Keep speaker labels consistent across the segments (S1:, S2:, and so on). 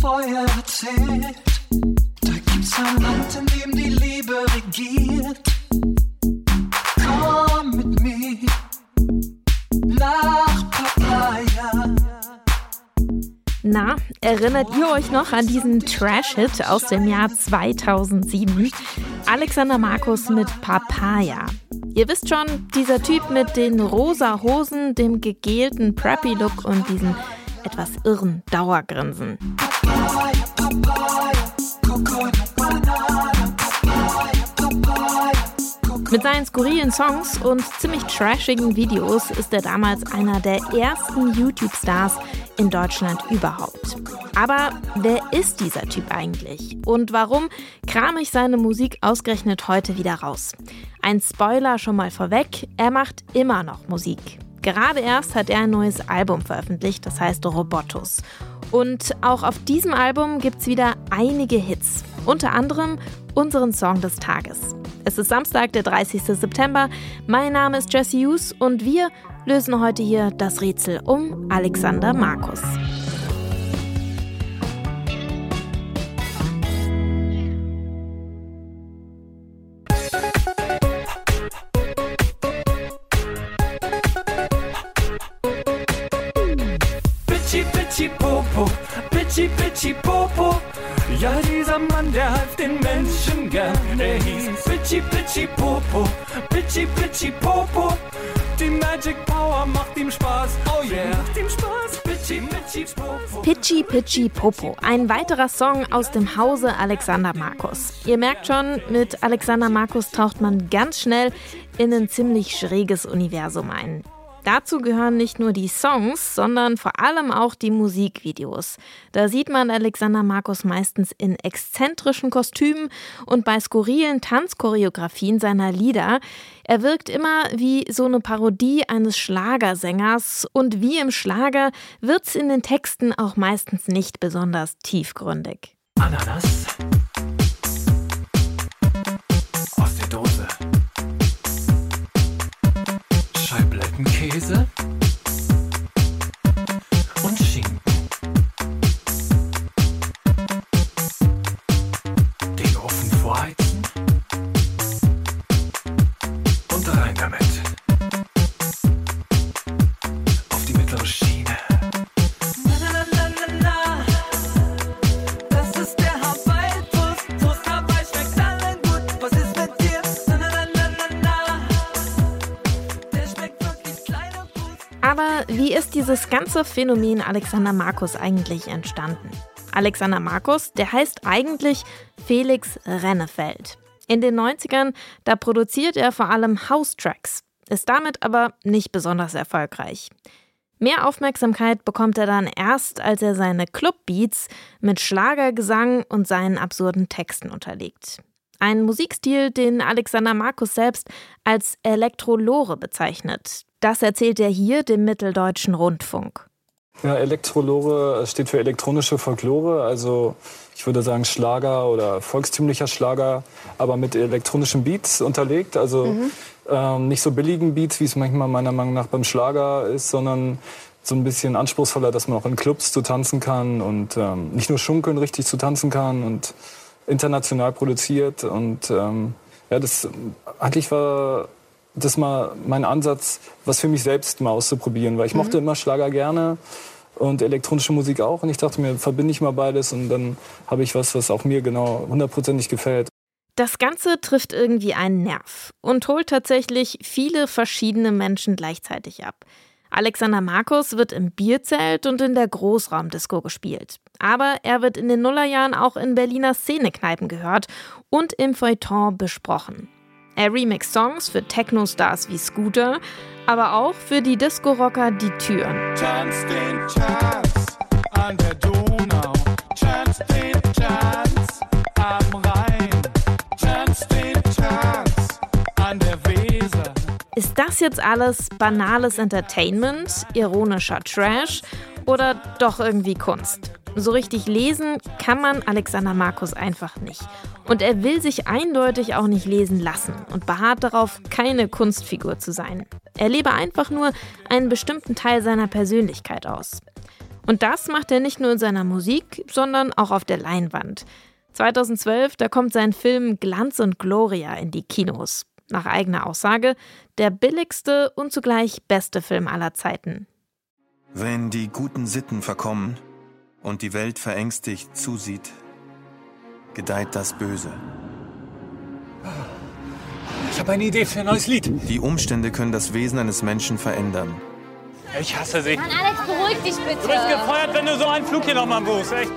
S1: Feuer erzählt. Da gibt's ein Land, in dem die Liebe regiert. Komm mit mir nach Papaya.
S2: Na, erinnert ihr euch noch an diesen Trash-Hit aus dem Jahr 2007? Alexander Markus mit Papaya. Ihr wisst schon, dieser Typ mit den rosa Hosen, dem gegelten Preppy-Look und diesen etwas irren Dauergrinsen. Mit seinen skurrilen Songs und ziemlich trashigen Videos ist er damals einer der ersten YouTube-Stars in Deutschland überhaupt. Aber wer ist dieser Typ eigentlich? Und warum kram ich seine Musik ausgerechnet heute wieder raus? Ein Spoiler schon mal vorweg, er macht immer noch Musik. Gerade erst hat er ein neues Album veröffentlicht, das heißt Robotus. Und auch auf diesem Album gibt's wieder einige Hits. Unter anderem unseren Song des Tages. Es ist Samstag, der 30. September. Mein Name ist Jesse Hughes und wir lösen heute hier das Rätsel um Alexander Markus.
S3: Bitchy, popo, bitchy, bitchy, popo. Ja, dieser Mann, der half den Menschen gern. Er hieß Bitchy, bitchy, popo, bitchy, bitchy, popo. Die Magic Power macht ihm Spaß, oh yeah. Macht ihm Spaß.
S2: Pitchy Pitchy Popo, ein weiterer Song aus dem Hause Alexander Markus. Ihr merkt schon, mit Alexander Markus taucht man ganz schnell in ein ziemlich schräges Universum ein. Dazu gehören nicht nur die Songs, sondern vor allem auch die Musikvideos. Da sieht man Alexander Markus meistens in exzentrischen Kostümen und bei skurrilen Tanzchoreografien seiner Lieder. Er wirkt immer wie so eine Parodie eines Schlagersängers und wie im Schlager wird's in den Texten auch meistens nicht besonders tiefgründig.
S3: Ananas. Scheiblettenkäse. Und Schinken. Den Ofen vorheizen. Und rein damit. Auf die mittlere Schiene.
S2: Wie ist dieses ganze Phänomen Alexander Markus eigentlich entstanden? Alexander Markus, der heißt eigentlich Felix Rennefeld. In den 90ern, da produziert er vor allem House-Tracks, ist damit aber nicht besonders erfolgreich. Mehr Aufmerksamkeit bekommt er dann erst, als er seine Clubbeats mit Schlagergesang und seinen absurden Texten unterlegt. Ein Musikstil, den Alexander Markus selbst als Elektrolore bezeichnet. Das erzählt er hier dem Mitteldeutschen Rundfunk.
S4: Ja, Elektrolore steht für elektronische Folklore, also ich würde sagen Schlager oder volkstümlicher Schlager, aber mit elektronischen Beats unterlegt. Also ähm, nicht so billigen Beats, wie es manchmal meiner Meinung nach beim Schlager ist, sondern so ein bisschen anspruchsvoller, dass man auch in Clubs zu tanzen kann und ähm, nicht nur schunkeln richtig zu tanzen kann und international produziert. Und ähm, ja, das eigentlich war das mal mein Ansatz, was für mich selbst mal auszuprobieren, weil ich mochte immer Schlager gerne und elektronische Musik auch. Und ich dachte mir, verbinde ich mal beides und dann habe ich was, was auch mir genau hundertprozentig gefällt.
S2: Das Ganze trifft irgendwie einen Nerv und holt tatsächlich viele verschiedene Menschen gleichzeitig ab. Alexander Markus wird im Bierzelt und in der Großraumdisco gespielt. Aber er wird in den Nullerjahren auch in Berliner Szenekneipen gehört und im Feuilleton besprochen. Er remixt Songs für Techno-Stars wie Scooter, aber auch für die Disco-Rocker Die Türen.
S5: Chance den Chance an der
S2: Ist das jetzt alles banales Entertainment, ironischer Trash oder doch irgendwie Kunst? So richtig lesen kann man Alexander Markus einfach nicht. Und er will sich eindeutig auch nicht lesen lassen und beharrt darauf, keine Kunstfigur zu sein. Er lebe einfach nur einen bestimmten Teil seiner Persönlichkeit aus. Und das macht er nicht nur in seiner Musik, sondern auch auf der Leinwand. 2012, da kommt sein Film Glanz und Gloria in die Kinos. Nach eigener Aussage der billigste und zugleich beste Film aller Zeiten.
S6: Wenn die guten Sitten verkommen und die Welt verängstigt zusieht, gedeiht das Böse.
S3: Ich habe eine Idee für ein neues Lied.
S6: Die Umstände können das Wesen eines Menschen verändern.
S3: Ich hasse sie.
S7: Mann, Alex, beruhig dich bitte.
S3: Du bist gefeuert, wenn du so einen Flug hier nochmal buchst, echt.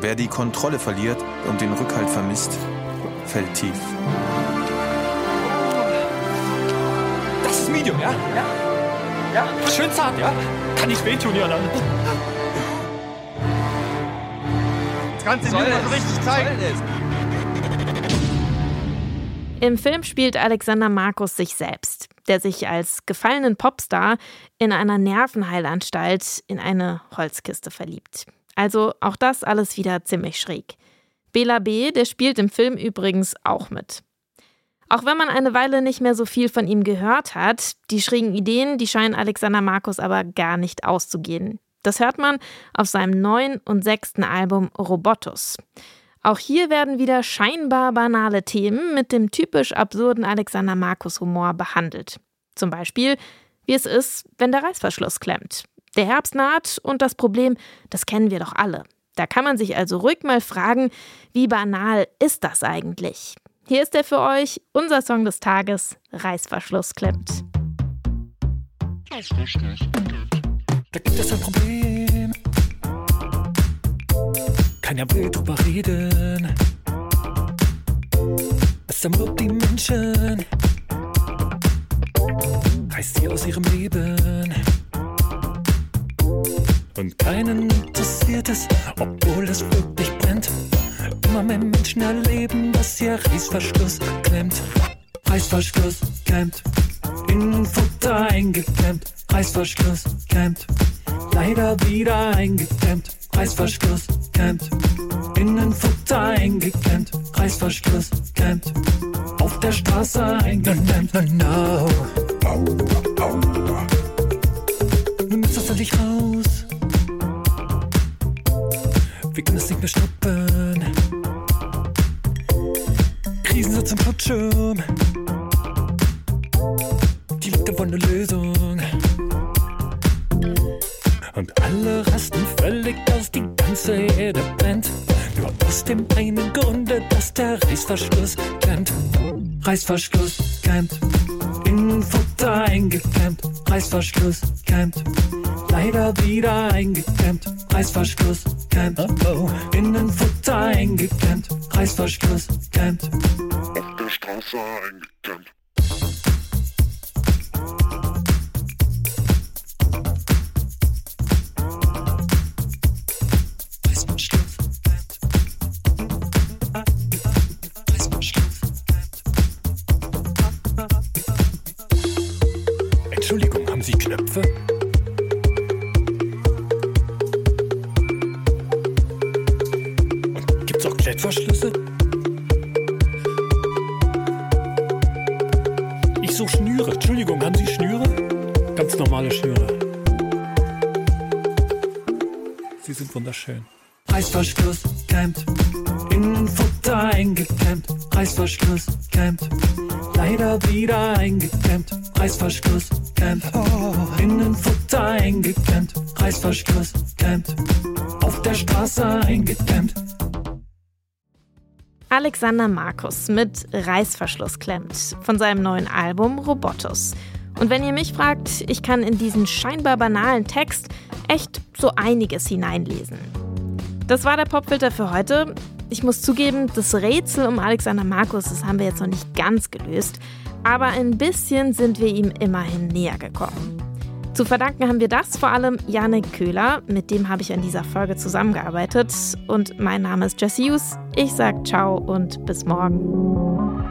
S6: Wer die Kontrolle verliert und den Rückhalt vermisst, fällt tief.
S3: Ist Medium, ja? Ja. Ja, schön zart, ja? Kann nicht wehtun, ja dann.
S5: Das Ganze soll so richtig zeigen.
S2: Im Film spielt Alexander Markus sich selbst, der sich als gefallenen Popstar in einer Nervenheilanstalt in eine Holzkiste verliebt. Also auch das alles wieder ziemlich schräg. Bela B., der spielt im Film übrigens auch mit. Auch wenn man eine Weile nicht mehr so viel von ihm gehört hat, die schrägen Ideen, die scheinen Alexander Markus aber gar nicht auszugehen. Das hört man auf seinem neuen und sechsten Album Robotus. Auch hier werden wieder scheinbar banale Themen mit dem typisch absurden Alexander Markus Humor behandelt. Zum Beispiel, wie es ist, wenn der Reißverschluss klemmt. Der Herbst naht und das Problem, das kennen wir doch alle. Da kann man sich also ruhig mal fragen, wie banal ist das eigentlich? Hier ist er für euch, unser Song des Tages, Reißverschluss klemmt.
S3: Da gibt es ein Problem. Keiner will drüber reden. Es zermürbt die Menschen. Reißt sie aus ihrem Leben. Und keinen interessiert es, obwohl es wirklich brennt. Immer mehr Menschen erleben, dass ihr Reißverschluss klemmt. Reißverschluss klemmt. Innenfutter eingeklemmt. Reißverschluss klemmt. Leider wieder eingeklemmt. Reißverschluss klemmt. Innenfutter eingeklemmt. Reißverschluss klemmt. Auf der Straße eingeklemmt. No, no. Nun ist das endlich raus. Wir können es nicht mehr stoppen. Sind zum Schutzschirm. Die Leute wollen eine Lösung. Und alle rasten völlig aus, die ganze Erde brennt. Nur aus dem einen Grunde, dass der Reißverschluss klemmt. Reißverschluss klemmt. Innenfutter eingeklemmt. Reißverschluss klemmt. Leider wieder eingeklemmt. Reißverschluss klemmt. Oh oh. Innenfutter eingeklemmt. Reißverschluss klemmt.
S8: Straße eingeklemmt.
S3: Entschuldigung, haben Sie Knöpfe? Und gibt's auch Klettverschlüsse? Ich suche Schnüre. Entschuldigung, haben Sie Schnüre? Ganz normale Schnüre. Sie sind wunderschön. Reißverschluss klemmt. Innenfutter eingeklemmt. Reißverschluss klemmt. Leider wieder eingeklemmt. Reißverschluss klemmt. Oh. Innenfutter eingeklemmt. Reißverschluss klemmt. Auf der Straße eingeklemmt.
S2: Alexander Markus mit Reißverschluss klemmt von seinem neuen Album Robotus. Und wenn ihr mich fragt, ich kann in diesen scheinbar banalen Text echt so einiges hineinlesen. Das war der Popfilter für heute. Ich muss zugeben, das Rätsel um Alexander Markus, das haben wir jetzt noch nicht ganz gelöst, aber ein bisschen sind wir ihm immerhin näher gekommen. Zu verdanken haben wir das vor allem Janik Köhler, mit dem habe ich an dieser Folge zusammengearbeitet. Und mein Name ist Jesse Hughes. Ich sage ciao und bis morgen.